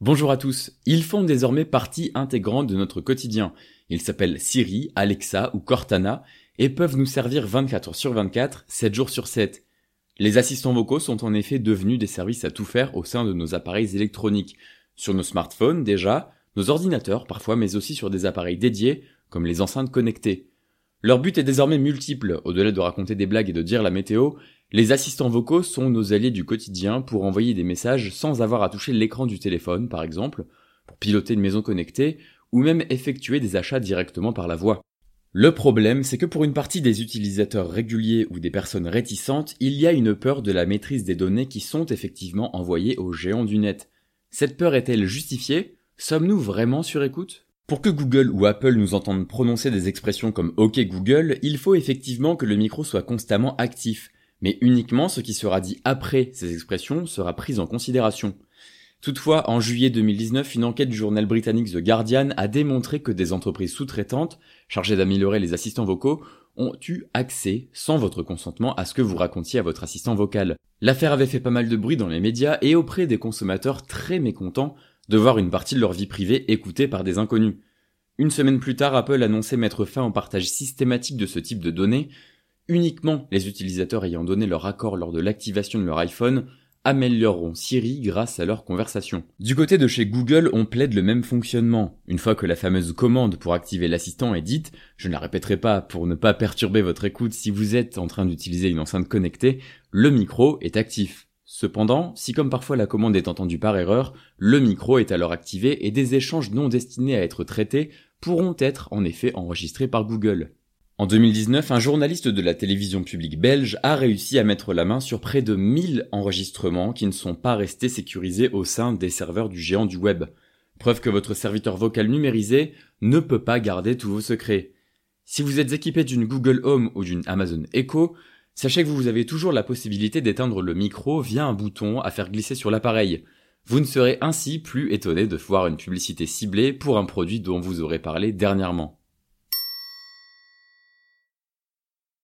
Bonjour à tous. Ils font désormais partie intégrante de notre quotidien. Ils s'appellent Siri, Alexa ou Cortana et peuvent nous servir 24 heures sur 24, 7 jours sur 7. Les assistants vocaux sont en effet devenus des services à tout faire au sein de nos appareils électroniques. Sur nos smartphones déjà, nos ordinateurs parfois, mais aussi sur des appareils dédiés comme les enceintes connectées. Leur but est désormais multiple, au-delà de raconter des blagues et de dire la météo, les assistants vocaux sont nos alliés du quotidien pour envoyer des messages sans avoir à toucher l'écran du téléphone, par exemple, pour piloter une maison connectée, ou même effectuer des achats directement par la voix. Le problème, c'est que pour une partie des utilisateurs réguliers ou des personnes réticentes, il y a une peur de la maîtrise des données qui sont effectivement envoyées aux géants du net. Cette peur est-elle justifiée? Sommes-nous vraiment sur écoute? Pour que Google ou Apple nous entendent prononcer des expressions comme OK Google, il faut effectivement que le micro soit constamment actif, mais uniquement ce qui sera dit après ces expressions sera pris en considération. Toutefois, en juillet 2019, une enquête du journal britannique The Guardian a démontré que des entreprises sous-traitantes, chargées d'améliorer les assistants vocaux, ont eu accès, sans votre consentement, à ce que vous racontiez à votre assistant vocal. L'affaire avait fait pas mal de bruit dans les médias et auprès des consommateurs très mécontents de voir une partie de leur vie privée écoutée par des inconnus. Une semaine plus tard, Apple annonçait mettre fin au partage systématique de ce type de données, Uniquement les utilisateurs ayant donné leur accord lors de l'activation de leur iPhone amélioreront Siri grâce à leur conversation. Du côté de chez Google, on plaide le même fonctionnement. Une fois que la fameuse commande pour activer l'assistant est dite, je ne la répéterai pas pour ne pas perturber votre écoute si vous êtes en train d'utiliser une enceinte connectée, le micro est actif. Cependant, si comme parfois la commande est entendue par erreur, le micro est alors activé et des échanges non destinés à être traités pourront être en effet enregistrés par Google. En 2019, un journaliste de la télévision publique belge a réussi à mettre la main sur près de 1000 enregistrements qui ne sont pas restés sécurisés au sein des serveurs du géant du web. Preuve que votre serviteur vocal numérisé ne peut pas garder tous vos secrets. Si vous êtes équipé d'une Google Home ou d'une Amazon Echo, sachez que vous avez toujours la possibilité d'éteindre le micro via un bouton à faire glisser sur l'appareil. Vous ne serez ainsi plus étonné de voir une publicité ciblée pour un produit dont vous aurez parlé dernièrement.